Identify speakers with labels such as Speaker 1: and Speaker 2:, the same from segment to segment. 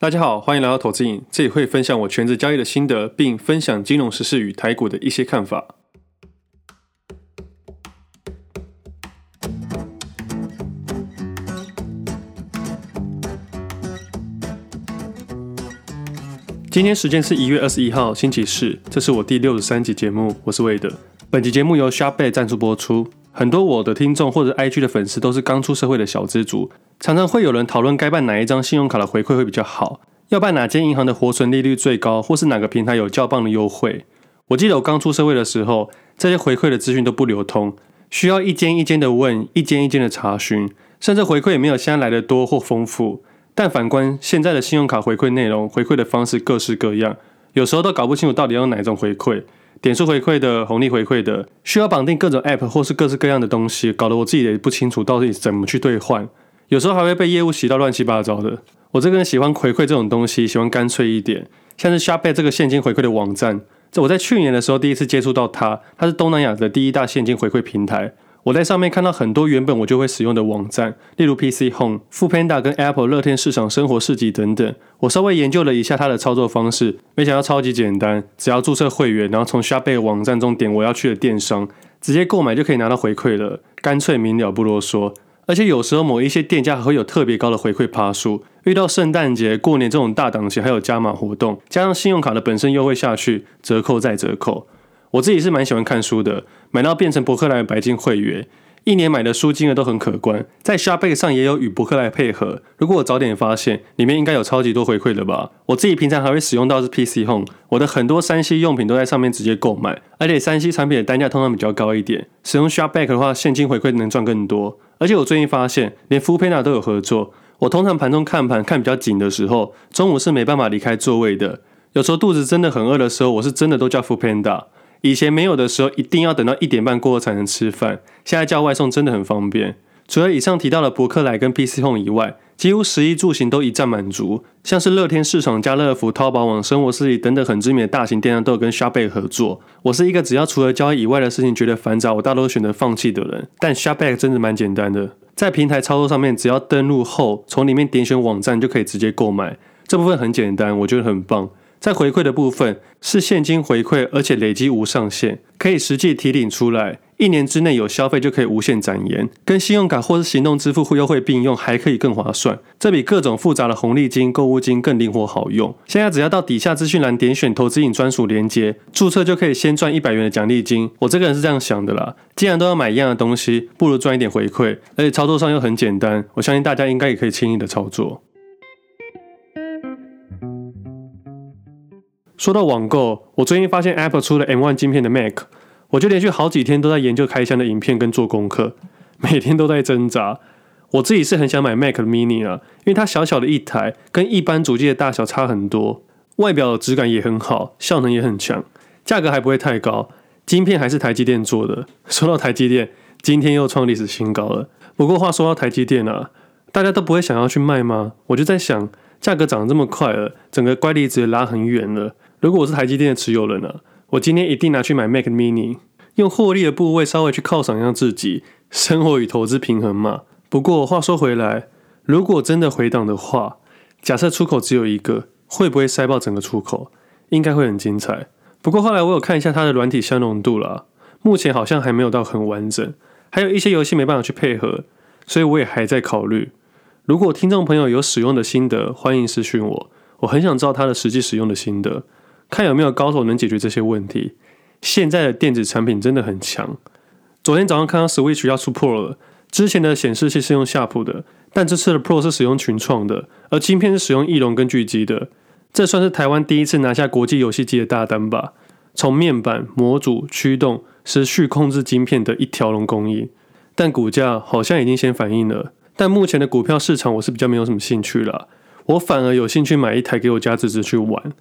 Speaker 1: 大家好，欢迎来到投资瘾，这里会分享我全职交易的心得，并分享金融时事与台股的一些看法。今天时间是一月二十一号星期四，这是我第六十三集节目，我是魏德。本集节目由 ShopBack 赞助播出。很多我的听众或者 IG 的粉丝都是刚出社会的小资族。常常会有人讨论该办哪一张信用卡的回馈会比较好，要办哪间银行的活存利率最高，或是哪个平台有较棒的优惠。我记得我刚出社会的时候，这些回馈的资讯都不流通，需要一间一间的问，一间一间的查询，甚至回馈也没有现在来的多或丰富。但反观现在的信用卡回馈内容，回馈的方式各式各样，有时候都搞不清楚到底要用哪一种回馈，点数回馈的、红利回馈的，需要绑定各种 App 或是各式各样的东西，搞得我自己也不清楚到底怎么去兑换。有时候还会被业务洗到乱七八糟的。我这个人喜欢回馈这种东西，喜欢干脆一点。像是 ShopBack 这个现金回馈的网站，这我在去年的时候第一次接触到它，它是东南亚的第一大现金回馈平台。我在上面看到很多原本我就会使用的网站，例如 PC Home、Fu Panda 跟 Apple 乐天市场生活市集等等。我稍微研究了一下它的操作方式，没想到超级简单，只要注册会员，然后从 ShopBack 网站中点我要去的电商，直接购买就可以拿到回馈了，干脆明了不啰嗦。而且有时候某一些店家还会有特别高的回馈趴数，遇到圣诞节、过年这种大档期，还有加码活动，加上信用卡的本身优惠下去，折扣再折扣。我自己是蛮喜欢看书的，买到变成博客来的白金会员。一年买的书金额都很可观，在 ShopBack 上也有与博客来配合。如果我早点发现，里面应该有超级多回馈的吧？我自己平常还会使用到是 PC Home，我的很多三 C 用品都在上面直接购买，而且三 C 产品的单价通常比较高一点。使用 ShopBack 的话，现金回馈能赚更多。而且我最近发现，连 Foodpanda 都有合作。我通常盘中看盘看比较紧的时候，中午是没办法离开座位的。有时候肚子真的很饿的时候，我是真的都叫 Foodpanda。以前没有的时候，一定要等到一点半过后才能吃饭。现在叫外送真的很方便。除了以上提到的博客来跟 PC Home 以外，几乎食衣住行都一站满足。像是乐天市场、家乐福、淘宝网、生活市集等等很知名的大型电商都有跟 ShopBack 合作。我是一个只要除了交易以外的事情觉得繁杂，我大多选择放弃的人。但 ShopBack 真的蛮简单的，在平台操作上面，只要登录后从里面点选网站就可以直接购买。这部分很简单，我觉得很棒。在回馈的部分是现金回馈，而且累积无上限，可以实际提领出来，一年之内有消费就可以无限展延，跟信用卡或是行动支付优惠并用，还可以更划算。这比各种复杂的红利金、购物金更灵活好用。现在只要到底下资讯栏点选投资引专属连接，注册就可以先赚一百元的奖励金。我这个人是这样想的啦，既然都要买一样的东西，不如赚一点回馈，而且操作上又很简单，我相信大家应该也可以轻易的操作。说到网购，我最近发现 Apple 出了 M1 晶片的 Mac，我就连续好几天都在研究开箱的影片跟做功课，每天都在挣扎。我自己是很想买 Mac 的 Mini 啊，因为它小小的一台，跟一般主机的大小差很多，外表的质感也很好，效能也很强，价格还不会太高，晶片还是台积电做的。说到台积电，今天又创历史新高了。不过话说到台积电啊，大家都不会想要去卖吗？我就在想，价格涨得这么快了，整个乖离值拉很远了。如果我是台积电的持有人呢、我今天一定拿去买 Mac Mini，用获利的部位稍微去犒赏一下自己，生活与投资平衡嘛。不过话说回来，如果真的回档的话，假设出口只有一个，会不会塞爆整个出口？应该会很精彩。不过后来我有看一下它的软体相容度啦，目前好像还没有到很完整，还有一些游戏没办法去配合，所以我也还在考虑。如果听众朋友有使用的心得，欢迎私讯我，我很想知道它的实际使用的心得。看有没有高手能解决这些问题。现在的电子产品真的很强。昨天早上看到 Switch 要出 Pro 了，之前的显示器是用夏普的，但这次的 Pro 是使用群创的，而晶片是使用翼龙跟巨基的。这算是台湾第一次拿下国际游戏机的大单吧？从面板、模组、驱动、时序控制晶片的一条龙工艺，但股价好像已经先反应了。但目前的股票市场我是比较没有什么兴趣了，我反而有兴趣买一台给我家侄子去玩。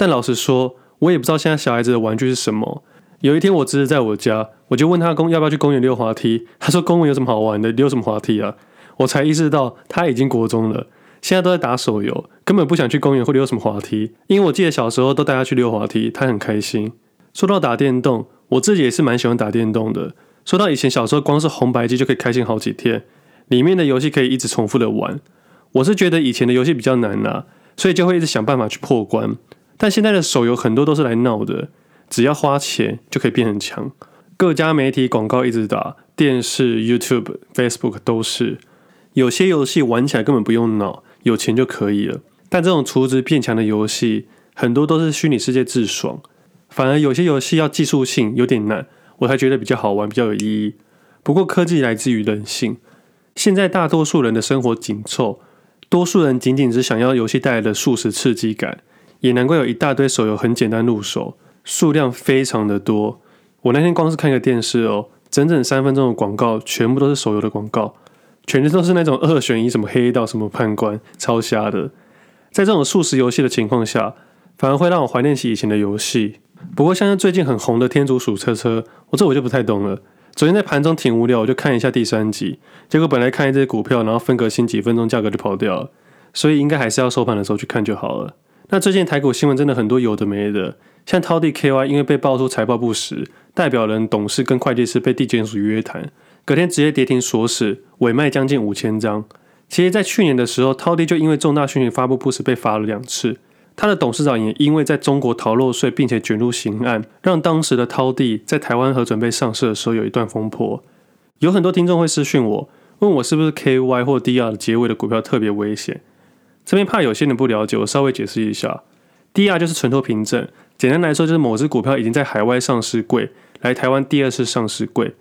Speaker 1: 但老实说，我也不知道现在小孩子的玩具是什么。有一天我侄子在我家，我就问他公要不要去公园溜滑梯。他说公园有什么好玩的，溜什么滑梯啊？我才意识到他已经国中了，现在都在打手游，根本不想去公园或溜什么滑梯。因为我记得小时候都带他去溜滑梯，他很开心。说到打电动，我自己也是蛮喜欢打电动的。说到以前小时候，光是红白机就可以开心好几天，里面的游戏可以一直重复的玩。我是觉得以前的游戏比较难啊。所以就会一直想办法去破关。但现在的手游很多都是来闹的，只要花钱就可以变很强。各家媒体广告一直打，电视、YouTube、Facebook 都是。有些游戏玩起来根本不用脑，有钱就可以了。但这种储值变强的游戏，很多都是虚拟世界自爽。反而有些游戏要技术性有点难，我才觉得比较好玩，比较有意义。不过科技来自于人性，现在大多数人的生活紧凑，多数人仅仅只想要游戏带来的速食刺激感，也难怪有一大堆手游很简单入手，数量非常的多。我那天光是看个电视哦，整整三分钟的广告，全部都是手游的广告，全都是那种二选一，什么黑道，什么判官，超瞎的。在这种速食游戏的情况下，反而会让我怀念起以前的游戏。不过像是最近很红的天竺鼠车车，我这我就不太懂了。昨天在盘中挺无聊，我就看一下第三集，结果本来看一只股票，然后分隔新几分钟价格就跑掉了，所以应该还是要收盘的时候去看就好了。那最近台股新闻真的很多有的没的，像滔地 KY 因为被爆出财报不实，代表人、董事跟会计师被地检署约谈，隔天直接跌停锁死，委卖将近五千张。其实，在去年的时候，滔地就因为重大讯息发布不实被罚了两次。他的董事长也因为在中国逃漏税，并且卷入刑案，让当时的滔地在台湾和准备上市的时候有一段风波。有很多听众会私讯我，问我是不是 KY 或 DR 的结尾的股票特别危险。这边怕有些人不了解，我稍微解释一下。DR 就是存托凭证，简单来说就是某只股票已经在海外上市柜，来台湾第二次上市柜，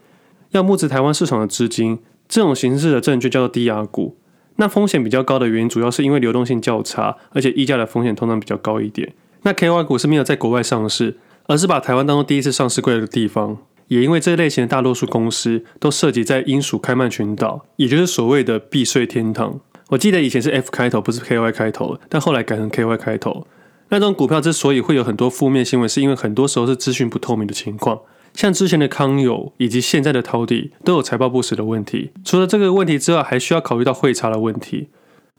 Speaker 1: 要募资台湾市场的资金，这种形式的证券叫做 DR 股。那风险比较高的原因，主要是因为流动性较差，而且溢价的风险通常比较高一点。那 KY 股是没有在国外上市，而是把台湾当做第一次上市柜的地方。也因为这类型的大多数公司都涉及在英属开曼群岛，也就是所谓的避税天堂。我记得以前是 F 开头，不是 KY 开头，但后来改成 KY 开头。那种股票之所以会有很多负面新闻，是因为很多时候是资讯不透明的情况。像之前的康友以及现在的滔地都有财报不实的问题。除了这个问题之外，还需要考虑到汇差的问题。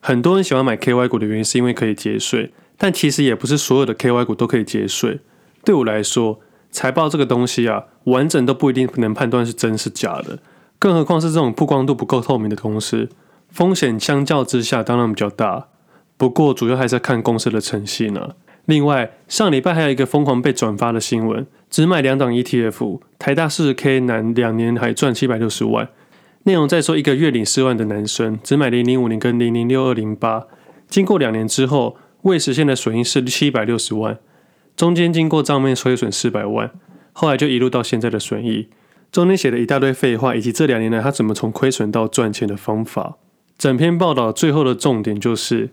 Speaker 1: 很多人喜欢买 KY 股的原因是因为可以节税，但其实也不是所有的 KY 股都可以节税。对我来说，财报这个东西啊，完整都不一定能判断是真是假的，更何况是这种曝光度不够透明的公司，风险相较之下当然比较大。不过主要还是要看公司的诚信呢。另外，上礼拜还有一个疯狂被转发的新闻。只买两档 ETF，台大四十 K 男两年还赚七百六十万。内容在说一个月领四万的男生，只买零零五零跟零零六二零八，经过两年之后，未实现的损益是七百六十万，中间经过账面亏损四百万，后来就一路到现在的损益。中间写了一大堆废话，以及这两年来他怎么从亏损到赚钱的方法。整篇报道最后的重点就是，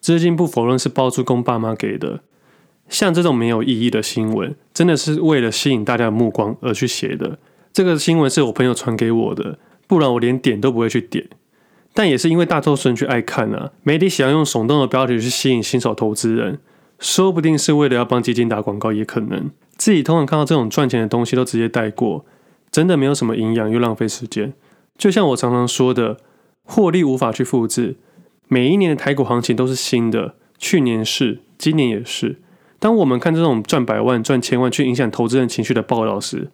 Speaker 1: 资金不否认是包租公爸妈给的。像这种没有意义的新闻，真的是为了吸引大家的目光而去写的。这个新闻是我朋友传给我的，不然我连点都不会去点。但也是因为大多数人去爱看啊，媒体喜欢用耸动的标题去吸引新手投资人，说不定是为了要帮基金打广告，也可能。自己通常看到这种赚钱的东西都直接带过，真的没有什么营养又浪费时间。就像我常常说的，获利无法去复制。每一年的台股行情都是新的，去年是，今年也是。当我们看这种赚百万、赚千万去影响投资人情绪的报道时，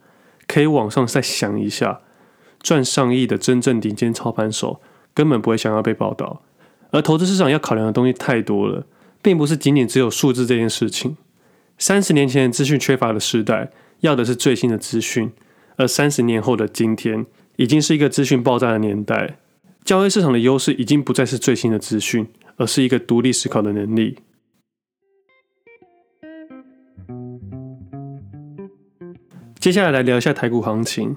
Speaker 1: 可以往上再想一下，赚上亿的真正顶尖操盘手根本不会想要被报道。而投资市场要考量的东西太多了，并不是仅仅只有数字这件事情。三十年前资讯缺乏的时代，要的是最新的资讯；而三十年后的今天，已经是一个资讯爆炸的年代。交易市场的优势已经不再是最新的资讯，而是一个独立思考的能力。接下来来聊一下台股行情。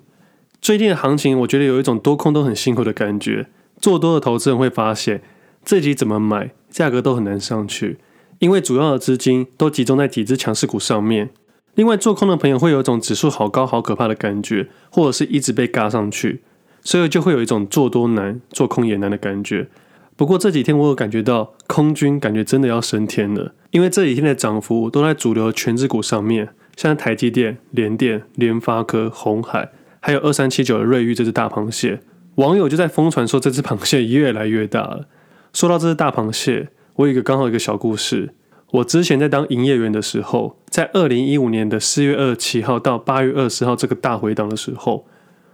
Speaker 1: 最近的行情，我觉得有一种多空都很辛苦的感觉。做多的投资人会发现，自己怎么买，价格都很难上去，因为主要的资金都集中在几只强势股上面。另外，做空的朋友会有一种指数好高好可怕的感觉，或者是一直被嘎上去，所以就会有一种做多难、做空也难的感觉。不过这几天我有感觉到空军感觉真的要升天了，因为这几天的涨幅都在主流权值股上面。像台积电、联电、联发科、鸿海，还有二三七九的瑞昱这只大螃蟹，网友就在疯传说这只螃蟹越来越大了。说到这只大螃蟹，我有一个刚好一个小故事。我之前在当营业员的时候，在二零一五年的四月二十七号到八月二十号这个大回档的时候，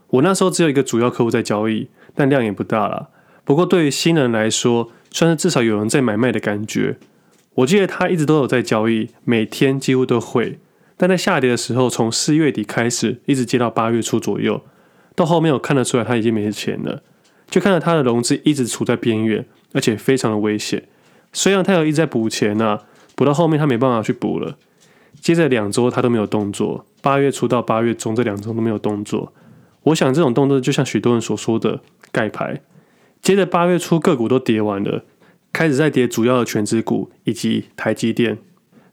Speaker 1: 我那时候只有一个主要客户在交易，但量也不大了。不过对于新人来说，算是至少有人在买卖的感觉。我记得他一直都有在交易，每天几乎都会。但在下跌的时候，从四月底开始，一直接到八月初左右，到后面我看得出来他已经没钱了，就看到他的融资一直处在边缘，而且非常的危险。虽然他有一直在补钱啊，补到后面他没办法去补了。接着两周他都没有动作，八月初到八月中这两周都没有动作。我想这种动作就像许多人所说的盖牌。接着八月初个股都跌完了，开始在跌主要的权值股以及台积电。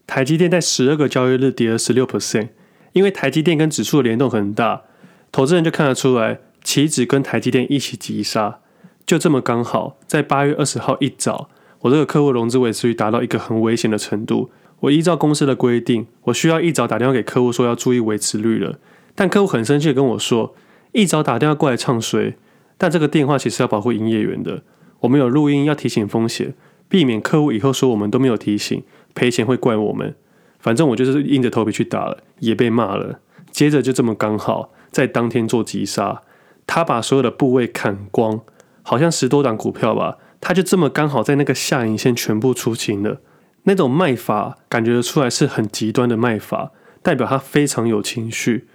Speaker 1: 台积电在十二个交易日跌了十六 percent，因为台积电跟指数的联动很大，投资人就看得出来，期指跟台积电一起急杀，就这么刚好在八月二十号一早，我这个客户融资维持率达到一个很危险的程度。我依照公司的规定，我需要一早打电话给客户说要注意维持率了，但客户很生气的跟我说，一早打电话过来唱衰，但这个电话其实要保护营业员的，我们有录音要提醒风险，避免客户以后说我们都没有提醒。赔钱会怪我们，反正我就是硬着头皮去打了，也被骂了。接着就这么刚好在当天做急杀，他把所有的部位砍光，好像十多档股票吧，他就这么刚好在那个下影线全部出清了。那种卖法感觉出来是很极端的卖法，代表他非常有情绪。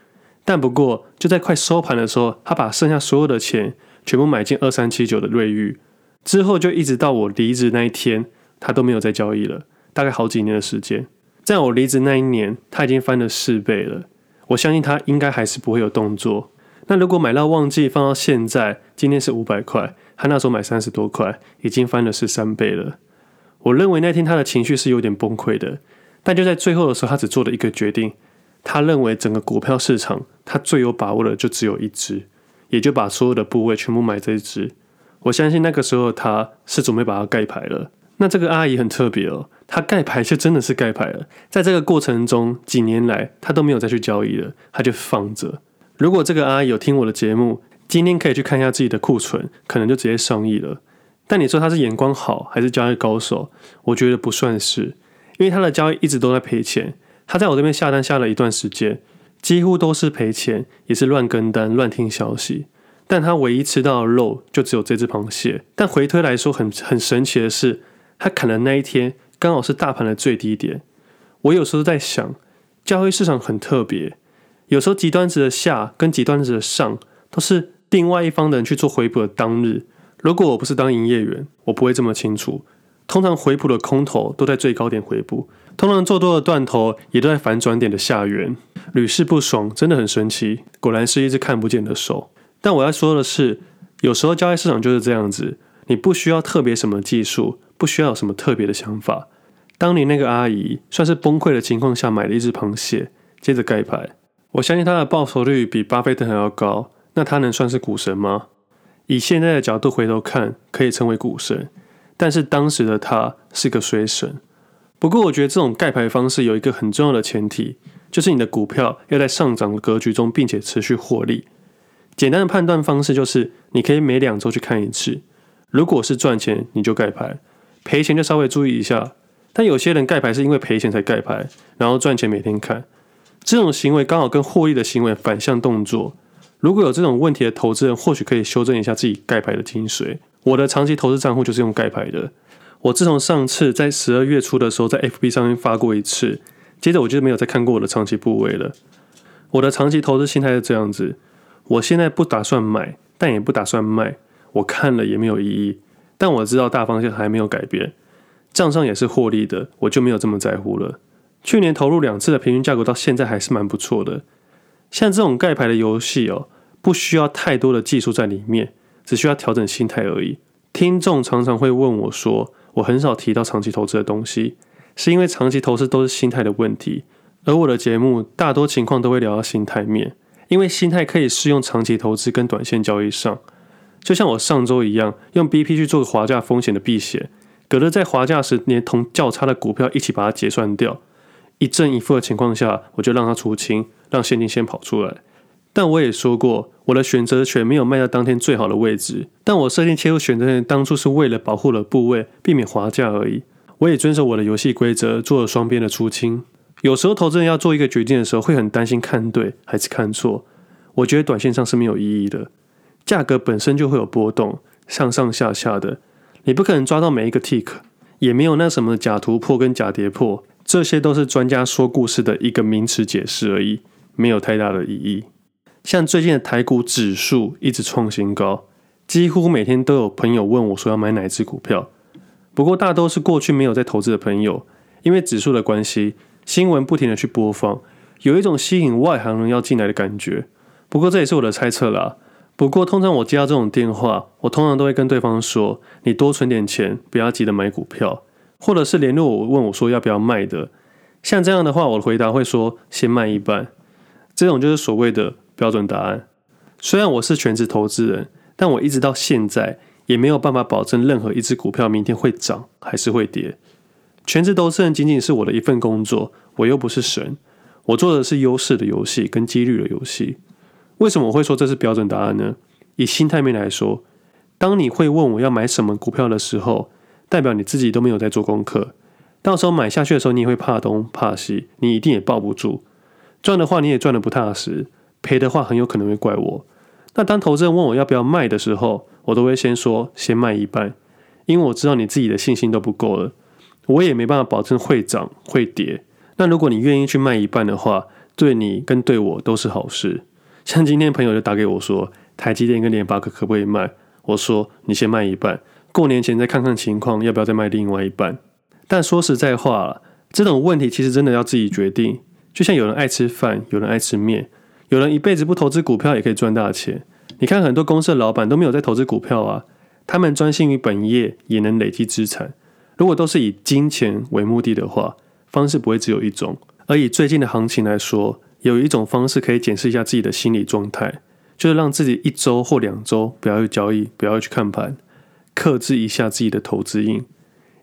Speaker 1: 但不过就在快收盘的时候，他把剩下所有的钱全部买进二三七九的瑞玉，之后就一直到我离职那一天，他都没有再交易了。大概好几年的时间，在我离职那一年，他已经翻了四倍了。我相信他应该还是不会有动作。那如果买到旺季放到现在，今天是五百块，他那时候买三十多块，已经翻了十三倍了。我认为那天他的情绪是有点崩溃的，但就在最后的时候，他只做了一个决定。他认为整个股票市场，他最有把握的就只有一只，也就把所有的部位全部买这一只。我相信那个时候他是准备把它盖牌了。那这个阿姨很特别哦，她盖牌就真的是盖牌了。在这个过程中，几年来她都没有再去交易了，她就放着。如果这个阿姨有听我的节目，今天可以去看一下自己的库存，可能就直接上亿了。但你说她是眼光好还是交易高手？我觉得不算是，因为她的交易一直都在赔钱。他在我这边下单下了一段时间，几乎都是赔钱，也是乱跟单、乱听消息。但他唯一吃到的肉就只有这只螃蟹。但回推来说很，很很神奇的是。他砍的那一天刚好是大盘的最低点。我有时候在想，交易市场很特别，有时候极端值的下跟极端值的上都是另外一方的人去做回补的当日。如果我不是当营业员，我不会这么清楚。通常回补的空头都在最高点回补，通常做多的断头也都在反转点的下缘，屡试不爽，真的很神奇。果然是一只看不见的手。但我要说的是，有时候交易市场就是这样子，你不需要特别什么技术。不需要有什么特别的想法。当你那个阿姨算是崩溃的情况下买了一只螃蟹，接着盖牌，我相信她的报酬率比巴菲特还要高。那她能算是股神吗？以现在的角度回头看，可以称为股神。但是当时的她是个衰神。不过我觉得这种盖牌方式有一个很重要的前提，就是你的股票要在上涨的格局中，并且持续获利。简单的判断方式就是，你可以每两周去看一次。如果是赚钱，你就盖牌。赔钱就稍微注意一下，但有些人盖牌是因为赔钱才盖牌，然后赚钱每天看，这种行为刚好跟获利的行为反向动作。如果有这种问题的投资人，或许可以修正一下自己盖牌的精髓。我的长期投资账户就是用盖牌的。我自从上次在十二月初的时候在 FB 上面发过一次，接着我就没有再看过我的长期部位了。我的长期投资心态是这样子：我现在不打算买，但也不打算卖，我看了也没有意义。但我知道大方向还没有改变，账上也是获利的，我就没有这么在乎了。去年投入两次的平均价格到现在还是蛮不错的。像这种盖牌的游戏哦，不需要太多的技术在里面，只需要调整心态而已。听众常常会问我说，我很少提到长期投资的东西，是因为长期投资都是心态的问题，而我的节目大多情况都会聊到心态面，因为心态可以适用长期投资跟短线交易上。就像我上周一样，用 BP 去做个滑价风险的避险，隔了在滑价时连同较差的股票一起把它结算掉，一正一负的情况下，我就让它出清，让现金先跑出来。但我也说过，我的选择权没有卖到当天最好的位置，但我设定切入选择权当初是为了保护了部位，避免滑价而已。我也遵守我的游戏规则，做了双边的出清。有时候投资人要做一个决定的时候，会很担心看对还是看错。我觉得短线上是没有意义的。价格本身就会有波动，上上下下的，你不可能抓到每一个 tick，也没有那什么假突破跟假跌破，这些都是专家说故事的一个名词解释而已，没有太大的意义。像最近的台股指数一直创新高，几乎每天都有朋友问我说要买哪只股票。不过大多是过去没有在投资的朋友，因为指数的关系，新闻不停的去播放，有一种吸引外行人要进来的感觉。不过这也是我的猜测啦。不过通常我接到这种电话，我通常都会跟对方说：你多存点钱，不要急着买股票，或者是联络我问我说要不要卖的。像这样的话，我的回答会说先卖一半。这种就是所谓的标准答案。虽然我是全职投资人，但我一直到现在也没有办法保证任何一只股票明天会涨还是会跌。全职投资人仅仅是我的一份工作，我又不是神，我做的是优势的游戏跟几率的游戏。为什么我会说这是标准答案呢？以心态面来说，当你会问我要买什么股票的时候，代表你自己都没有在做功课。到时候买下去的时候，你也会怕东怕西，你一定也抱不住。赚的话，你也赚得不踏实；赔的话，很有可能会怪我。那当投资人问我要不要卖的时候，我都会先说先卖一半，因为我知道你自己的信心都不够了，我也没办法保证会涨会跌。那如果你愿意去卖一半的话，对你跟对我都是好事。像今天朋友就打给我说，台积电跟联发科可不可以卖？我说你先卖一半，过年前再看看情况，要不要再卖另外一半。但说实在话，这种问题其实真的要自己决定。就像有人爱吃饭，有人爱吃面，有人一辈子不投资股票也可以赚大钱。你看很多公司的老板都没有在投资股票啊，他们专心于本业也能累积资产。如果都是以金钱为目的的话，方式不会只有一种。而以最近的行情来说，有一种方式可以检视一下自己的心理状态，就是让自己一周或两周不要去交易，不要去看盘，克制一下自己的投资瘾，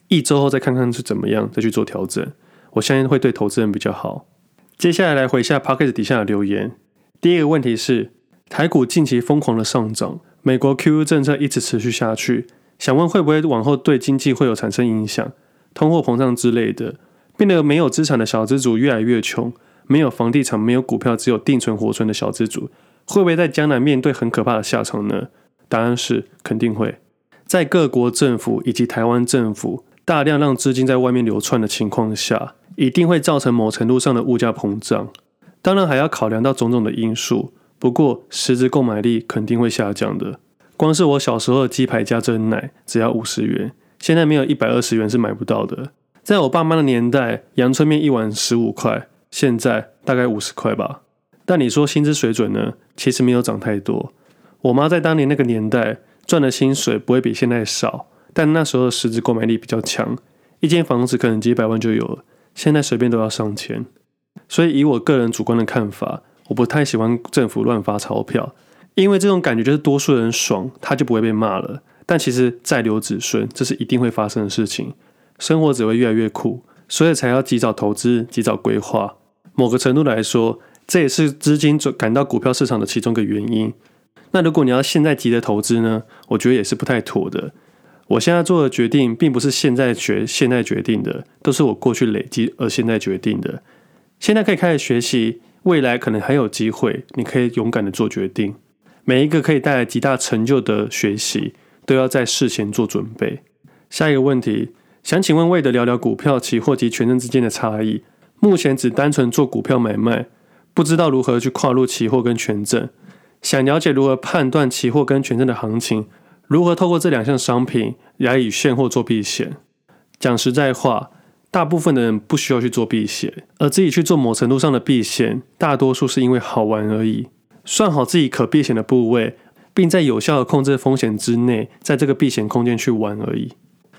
Speaker 1: 一周后再看看是怎么样，再去做调整。我相信会对投资人比较好。接下来来回一下 Podcast 底下的留言。第一个问题是，台股近期疯狂的上涨，美国 QE 政策一直持续下去，想问会不会往后对经济会有产生影响，通货膨胀之类的，变得没有资产的小资族越来越穷。没有房地产、没有股票，只有定存活存的小资族，会不会在将来面对很可怕的下场呢？答案是肯定会。在各国政府以及台湾政府大量让资金在外面流窜的情况下，一定会造成某程度上的物价膨胀。当然还要考量到种种的因素，不过实质购买力肯定会下降的。光是我小时候的鸡排加珍奶只要五十元，现在没有一百二十元是买不到的。在我爸妈的年代，阳春面一碗十五块。现在大概五十块吧，但你说薪资水准呢？其实没有涨太多。我妈在当年那个年代赚的薪水不会比现在少，但那时候的实质购买力比较强，一间房子可能几百万就有了，现在随便都要上千。所以以我个人主观的看法，我不太喜欢政府乱发钞票，因为这种感觉就是多数人爽，他就不会被骂了。但其实再留子孙，这是一定会发生的事情，生活只会越来越苦。所以才要及早投资、及早规划。某个程度来说，这也是资金转赶到股票市场的其中一个原因。那如果你要现在急着投资呢？我觉得也是不太妥的。我现在做的决定，并不是现在决现在决定的，都是我过去累积而现在决定的。现在可以开始学习，未来可能还有机会，你可以勇敢的做决定。每一个可以带来极大成就的学习，都要在事前做准备。下一个问题。想请问魏的聊聊股票、期货及权证之间的差异。目前只单纯做股票买卖，不知道如何去跨入期货跟权证。想了解如何判断期货跟权证的行情，如何透过这两项商品来以现货做避险。讲实在话，大部分的人不需要去做避险，而自己去做某程度上的避险，大多数是因为好玩而已。算好自己可避险的部位，并在有效的控制风险之内，在这个避险空间去玩而已。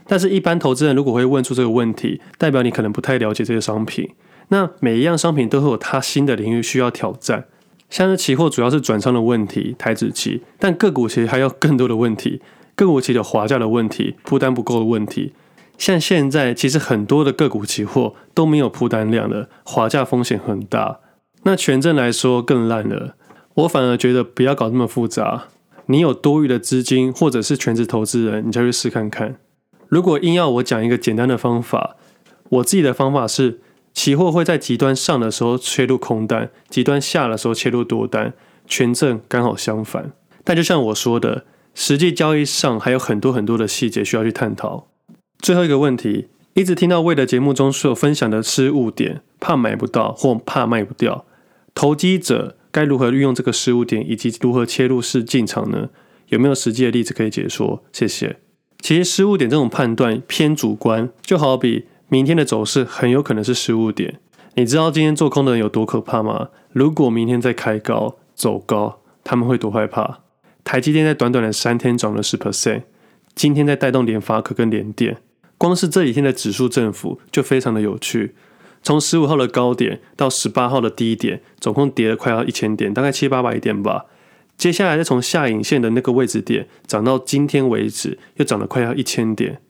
Speaker 1: 但是，一般投资人如果会问出这个问题，代表你可能不太了解这些商品。那每一样商品都会有它新的领域需要挑战。像是期货主要是转仓的问题，台指期，但个股其实还有更多的问题，个股期的滑价的问题，铺单不够的问题。像现在其实很多的个股期货都没有铺单量了，滑价风险很大。那权证来说更烂了。我反而觉得不要搞那么复杂。你有多余的资金，或者是全职投资人，你就去试看看。如果硬要我讲一个简单的方法，我自己的方法是：期货会在极端上的时候切入空单，极端下的时候切入多单，权证刚好相反。但就像我说的，实际交易上还有很多很多的细节需要去探讨。最后一个问题，一直听到 Wade 的节目中所分享的失误点，怕买不到或怕卖不掉，投机者该如何运用这个失误点，以及如何切入式进场呢？有没有实际的例子可以解说？谢谢。其实失误点这种判断偏主观，就好比明天的走势很有可能是失误点。你知道今天做空的人有多可怕吗？如果明天再开高走高，他们会多害怕？台积电在短短的三天涨了十 percent，今天在带动联发科跟联电，光是这几天的指数振幅就非常的有趣。从十五号的高点到十八号的低点，总共跌了快要一千点，大概七八百点吧。接下来再从下影线的那个位置点涨到今天为止，又涨了快要一千点。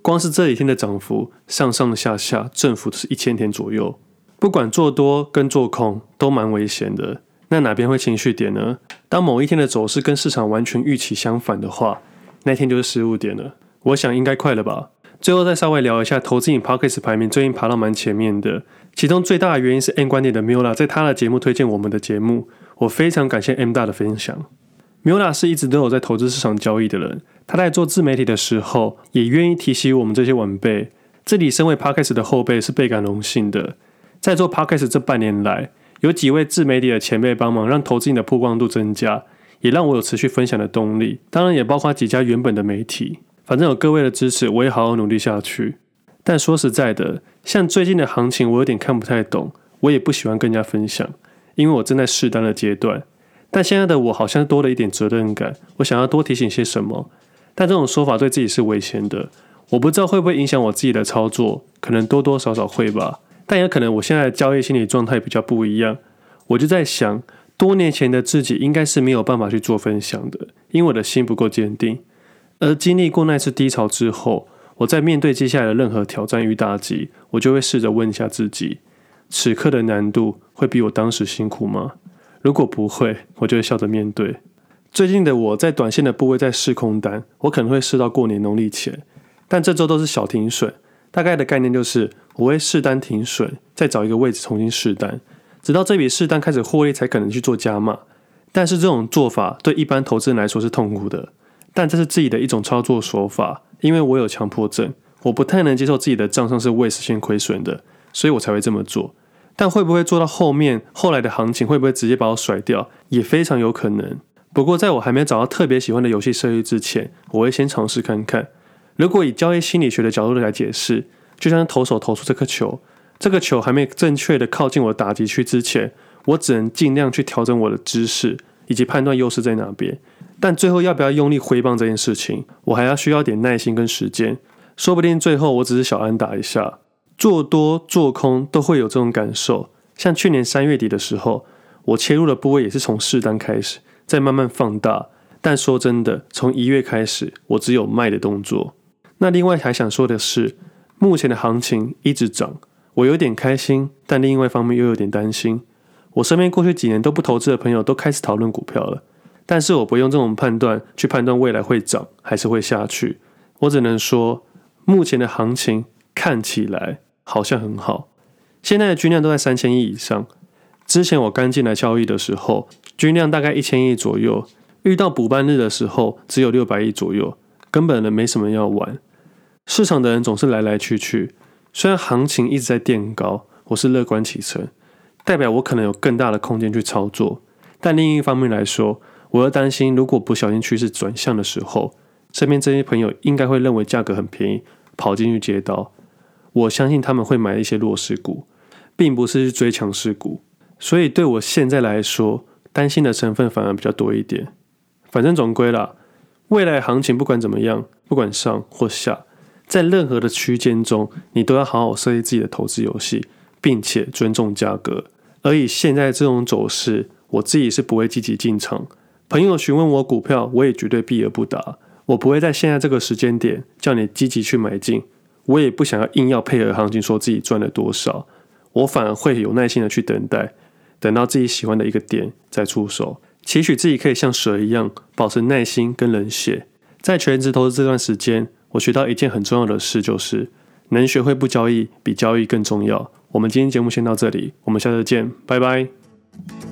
Speaker 1: 光是这几天的涨幅，上上下下振幅都是一千点左右。不管做多跟做空都蛮危险的。那哪边会情绪点呢？当某一天的走势跟市场完全预期相反的话，那天就是失误点了。我想应该快了吧。最后再稍微聊一下投资瘾 Podcast 排名，最近爬到蛮前面的。其中最大的原因是 M 观点的 Miula 在他的节目推荐我们的节目。我非常感谢 M 大的分享。Miula 是一直都有在投资市场交易的人，他在做自媒体的时候，也愿意提携我们这些晚辈。这里身为 Podcast 的后辈是倍感荣幸的。在做 Podcast 这半年来，有几位自媒体的前辈帮忙，让投资瘾的曝光度增加，也让我有持续分享的动力。当然，也包括几家原本的媒体。反正有各位的支持，我也好好努力下去。但说实在的，像最近的行情，我有点看不太懂，我也不喜欢跟人家分享。因为我正在试单的阶段，但现在的我好像多了一点责任感，我想要多提醒些什么。但这种说法对自己是危险的，我不知道会不会影响我自己的操作，可能多多少少会吧。但也可能我现在的交易心理状态比较不一样，我就在想，多年前的自己应该是没有办法去做分享的，因为我的心不够坚定。而经历过那次低潮之后，我在面对接下来的任何挑战与打击，我就会试着问一下自己。此刻的难度会比我当时辛苦吗？如果不会，我就会笑着面对。最近的我在短线的部位在试空单，我可能会试到过年农历前，但这周都是小停损。大概的概念就是我会试单停损，再找一个位置重新试单，直到这笔试单开始获利才可能去做加码。但是这种做法对一般投资人来说是痛苦的，但这是自己的一种操作手法，因为我有强迫症，我不太能接受自己的账上是未实现亏损的，所以我才会这么做。但会不会做到后面，后来的行情会不会直接把我甩掉，也非常有可能。不过在我还没找到特别喜欢的游戏设计之前，我会先尝试看看。如果以交易心理学的角度来解释，就像投手投出这颗球，这个球还没正确的靠近我的打击区之前，我只能尽量去调整我的姿势以及判断优势在哪边。但最后要不要用力挥棒这件事情，我还要需要点耐心跟时间。说不定最后我只是小安打一下。做多做空都会有这种感受，像去年三月底的时候，我切入的部位也是从试单开始，再慢慢放大。但说真的，从一月开始，我只有卖的动作。那另外还想说的是，目前的行情一直涨，我有点开心，但另外一方面又有点担心。我身边过去几年都不投资的朋友都开始讨论股票了，但是我不用这种判断去判断未来会涨还是会下去。我只能说，目前的行情看起来。好像很好，现在的均量都在三千亿以上。之前我刚进来交易的时候，均量大概一千亿左右。遇到补盘日的时候，只有六百亿左右，根本人没什么要玩。市场的人总是来来去去，虽然行情一直在垫高，我是乐观其成，代表我可能有更大的空间去操作。但另一方面来说，我又担心，如果不小心趋势转向的时候，身边这些朋友应该会认为价格很便宜，跑进去接刀。我相信他们会买一些弱势股，并不是去追强势股，所以对我现在来说，担心的成分反而比较多一点。反正总归啦，未来行情不管怎么样，不管上或下，在任何的区间中，你都要好好设计自己的投资游戏，并且尊重价格。而以现在这种走势，我自己是不会积极进场。朋友询问我股票，我也绝对避而不答。我不会在现在这个时间点叫你积极去买进。我也不想要硬要配合行情，说自己赚了多少，我反而会有耐心的去等待，等到自己喜欢的一个点再出手，期许自己可以像蛇一样保持耐心跟冷血。在全职投资这段时间，我学到一件很重要的事，就是能学会不交易比交易更重要。我们今天节目先到这里，我们下次见，拜拜。